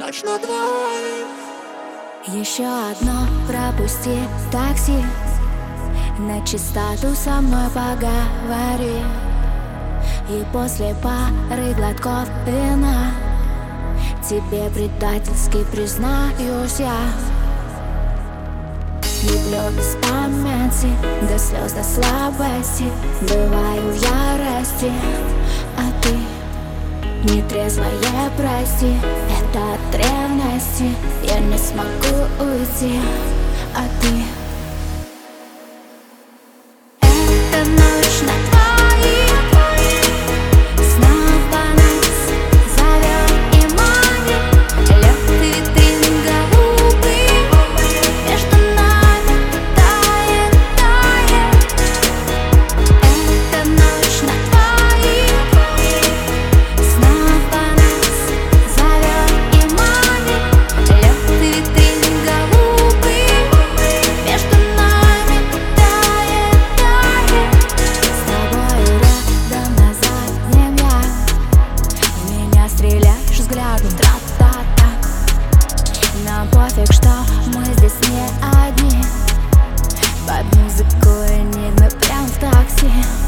Ночь на двоих. Еще одно пропусти такси. На чистоту со мной поговори. И после пары глотков вина Тебе предательски признаюсь я. Люблю без памяти, до слез, до слабости. Бываю в ярости, а ты Нетрезвая, прости, это от ревности. Я не смогу уйти, а ты Так что мы здесь не одни. Под музыку и мы прям в такси.